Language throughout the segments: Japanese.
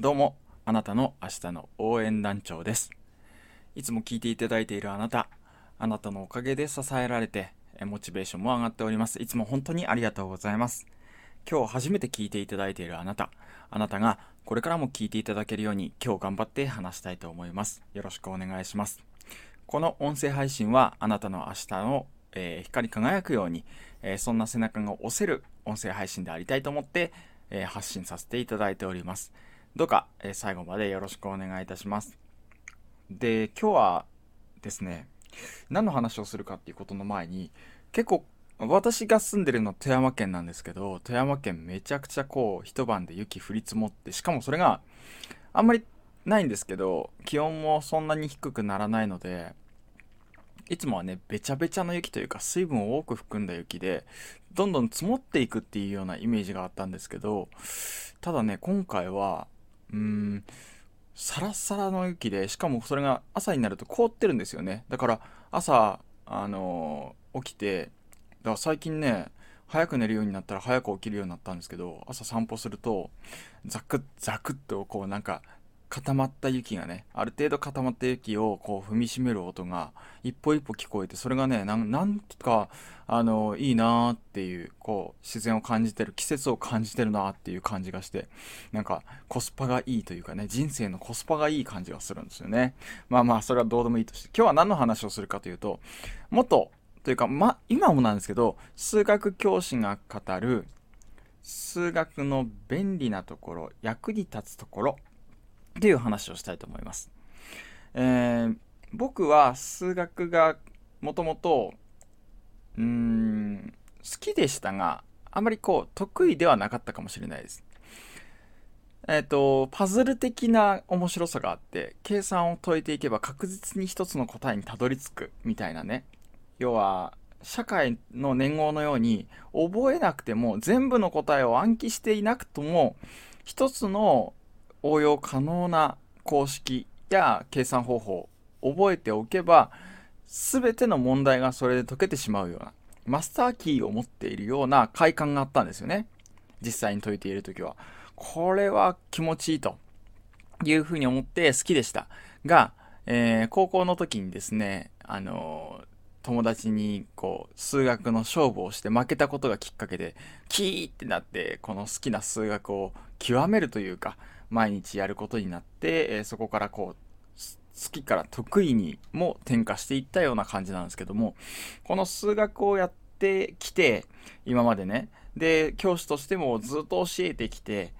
どうも、あなたの明日の応援団長です。いつも聞いていただいているあなた、あなたのおかげで支えられて、モチベーションも上がっております。いつも本当にありがとうございます。今日初めて聞いていただいているあなた、あなたがこれからも聞いていただけるように今日頑張って話したいと思います。よろしくお願いします。この音声配信はあなたの明日の、えー光り輝くように、えーそんな背中が押せる音声配信でありたいと思って、えー発信させていただいております。どうか、え最後までよろしくお願いいたします。で、今日はですね、何の話をするかっていうことの前に、結構私が住んでるのは富山県なんですけど、富山県めちゃくちゃこう一晩で雪降り積もって、しかもそれがあんまりないんですけど、気温もそんなに低くならないので、いつもはね、べちゃべちゃの雪というか、水分を多く含んだ雪で、どんどん積もっていくっていうようなイメージがあったんですけど、ただね、今回は、うーん、サラサラの雪で、しかもそれが朝になると凍ってるんですよね。だから、朝、あのー起きて、だから最近ね、早く寝るようになったら早く起きるようになったんですけど、朝散歩すると、ザクッザクッとこうなんか固まった雪がね、ある程度固まった雪をこう踏みしめる音が一歩一歩聞こえて、それがね、なんとか、あの、いいなーっていう、こう、自然を感じてる、季節を感じてるなーっていう感じがして、なんかコスパがいいというかね、人生のコスパがいい感じがするんですよね。まあまあ、それはどうでもいいとして、今日は何の話をするかというと、元、というか、ま、今もなんですけど、数学教師が語る、数学の便利なところ、役に立つところ、っていう話をしたいと思います。えー僕は数学がもともと、うん、好きでしたが、あまりこう、得意ではなかったかもしれないです。えっ、と、パズル的な面白さがあって、計算を解いていけば確実に一つの答えにたどり着くみたいなね。要は、社会の年号のように、覚えなくても全部の答えを暗記していなくとも、一つの応用可能な公式や計算方法を覚えておけば、全ての問題がそれで解けてしまうような、マスターキーを持っているような快感があったんですよね。実際に解いているときは。これは気持ちいいというふうに思って好きでした。が、えー高校の時にですね、あの友達にこう数学の勝負をして負けたことがきっかけでキーってなってこの好きな数学を極めるというか毎日やることになって、えーそこからこう好きから得意にも転化していったような感じなんですけどもこの数学をやってきて今までね。で教師としてもずっと教えてきて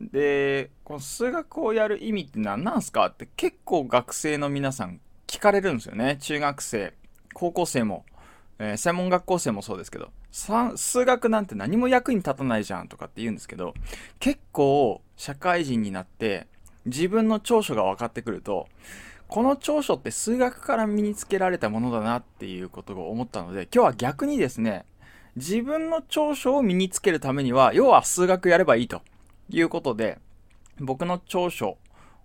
でこの数学をやる意味って何なんすかって結構学生の皆さん聞かれるんですよね。中学生高校生も、えー専門学校生もそうですけど数学なんて何も役に立たないじゃんとかって言うんですけど結構社会人になって自分の長所が分かってくるとこの長所って数学から身につけられたものだなっていうことを思ったので今日は逆にですね自分の長所を身につけるためには要は数学やればいいということで僕の長所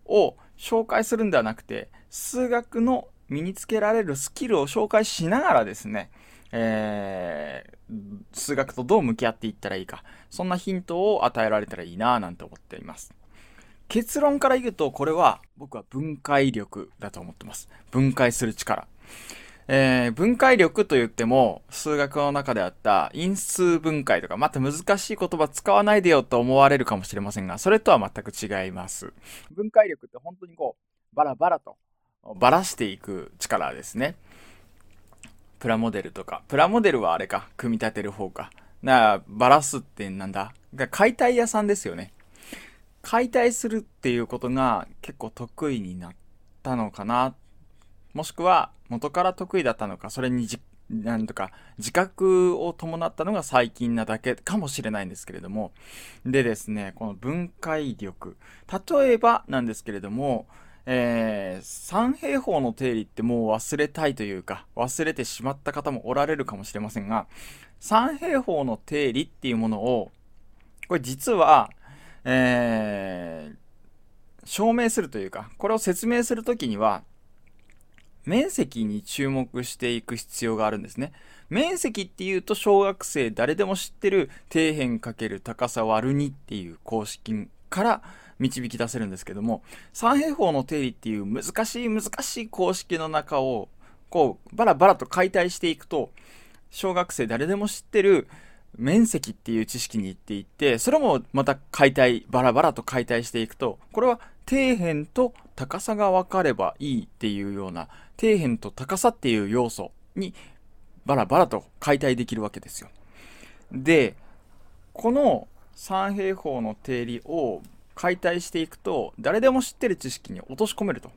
を紹介するんではなくて数学の身につけられるスキルを紹介しながらですね、えー数学とどう向き合っていったらいいか。そんなヒントを与えられたらいいなぁなんて思っています。結論から言うとこれは僕は分解力だと思ってます。分解する力。えー分解力と言っても数学の中であった因数分解とかまた難しい言葉使わないでよと思われるかもしれませんがそれとは全く違います。分解力って本当にこうバラバラとバラしていく力ですね。プラモデルとか。プラモデルはあれか。組み立てる方か。なバラすってなんだ。解体屋さんですよね。解体するっていうことが結構得意になったのかな。もしくは元から得意だったのか。それにじなんとか自覚を伴ったのが最近なだけかもしれないんですけれども。でですねこの分解力。例えばなんですけれどもえー三平方の定理ってもう忘れたいというか忘れてしまった方もおられるかもしれませんが三平方の定理っていうものをこれ実は、えー証明するというかこれを説明するときには面積に注目していく必要があるんですね。面積っていうと小学生誰でも知ってる底辺かける高さ割る2っていう公式から導き出せるんですけども三平方の定理っていう難しい難しい公式の中をこうバラバラと解体していくと小学生誰でも知ってる面積っていう知識に行っていってそれもまた解体バラバラと解体していくとこれは底辺と高さが分かればいいっていうような底辺と高さっていう要素にバラバラと解体できるわけですよ。でこの三平方の定理を解体していくと誰でも知ってる知識に落とし込めると。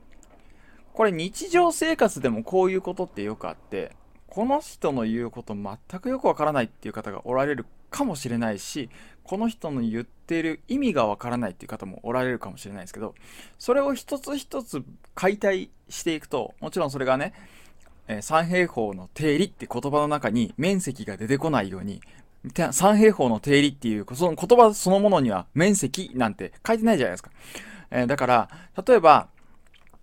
これ日常生活でもこういうことってよくあってこの人の言うこと全くよくわからないっていう方がおられるかもしれないしこの人の言ってる意味がわからないっていう方もおられるかもしれないですけどそれを一つ一つ解体していくともちろんそれがね、三平方の定理って言葉の中に面積が出てこないように三平方の定理っていうその言葉そのものには面積なんて書いてないじゃないですか、えー、だから例えば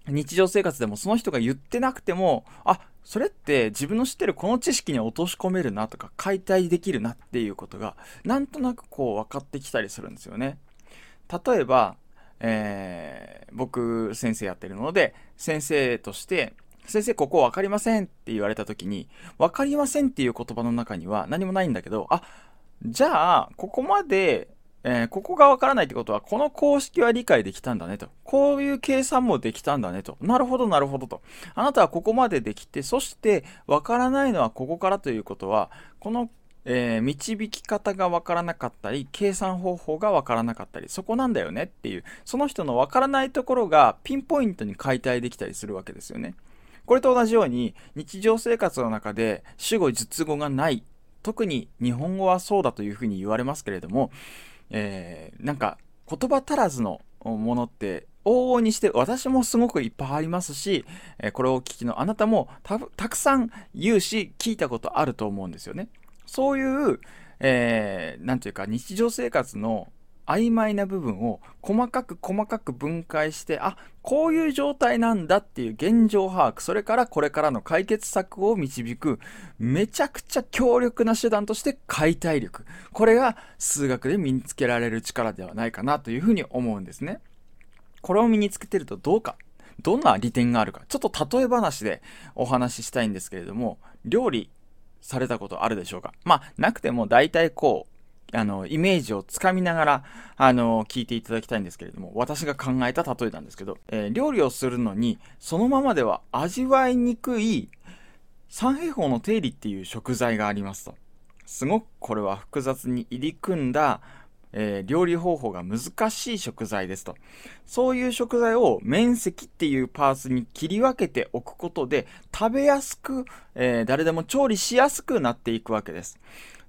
日常生活でもその人が言ってなくてもあそれって自分の知ってるこの知識に落とし込めるなとか解体できるなっていうことがなんとなくこう分かってきたりするんですよね。例えば、えー、僕先生やってるので先生として先生ここ分かりませんって言われた時に分かりませんっていう言葉の中には何もないんだけどあじゃあここまでえー、ここがわからないってことは、この公式は理解できたんだねと。こういう計算もできたんだねと。なるほど、なるほどと。あなたはここまでできて、そしてわからないのはここからということは、この、えー、導き方がわからなかったり、計算方法がわからなかったり、そこなんだよねっていう、その人のわからないところがピンポイントに解体できたりするわけですよね。これと同じように、日常生活の中で主語、述語がない。特に日本語はそうだというふうに言われますけれども、えー、なんか言葉足らずのものって往々にして私もすごくいっぱいありますし、えこれを聞きのあなたもたくさん言うし聞いたことあると思うんですよね。そういう、えー、ていうか日常生活の曖昧な部分を細かく細かく分解してあこういう状態なんだっていう現状把握。それからこれからの解決策を導くめちゃくちゃ強力な手段として解体力。これが数学で身につけられる力ではないかなというふうに思うんですね。これを身につけてるとどうか。どんな利点があるか。ちょっと例え話でお話ししたいんですけれども料理されたことあるでしょうか。まあなくても大体こうあの、イメージをつかみながら、あの、聞いていただきたいんですけれども、私が考えた例えなんですけど、えー、料理をするのに、そのままでは味わいにくい三平方の定理っていう食材がありますと。すごくこれは複雑に入り組んだ、えー、料理方法が難しい食材ですと。そういう食材を面積っていうパーツに切り分けておくことで、食べやすく、えー、誰でも調理しやすくなっていくわけです。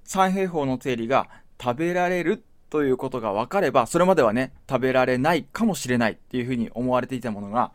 三平方の定理が食べられるということが分かれば、それまではね、食べられないかもしれないっていうふうに思われていたものが、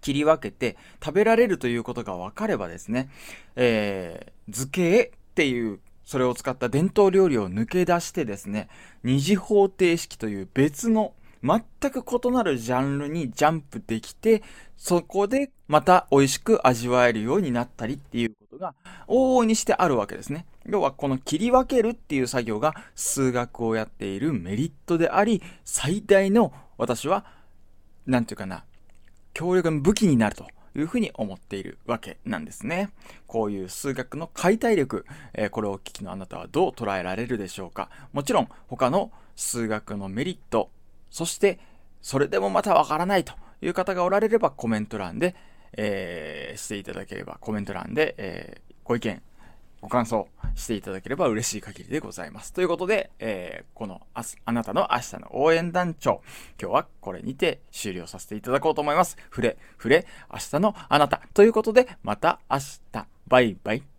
切り分けて食べられるということが分かればですね、えー、図形っていうそれを使った伝統料理を抜け出してですね、二次方程式という別の全く異なるジャンルにジャンプできて、そこでまた美味しく味わえるようになったりっていうことが往々にしてあるわけですね。要はこの切り分けるっていう作業が数学をやっているメリットであり、最大の私は、なんていうかな、強力な武器になるというふうに思っているわけなんですね。こういう数学の解体力、えー、これをお聞きのあなたはどう捉えられるでしょうか。もちろん他の数学のメリット、そしてそれでもまたわからないという方がおられればコメント欄で、えー、していただければコメント欄で、えー、ご意見ご感想していただければ嬉しい限りでございます。ということで、えー、このああなたの明日の応援団長、今日はこれにて終了させていただこうと思います。ふれ、ふれ、明日のあなた。ということで、また明日。バイバイ。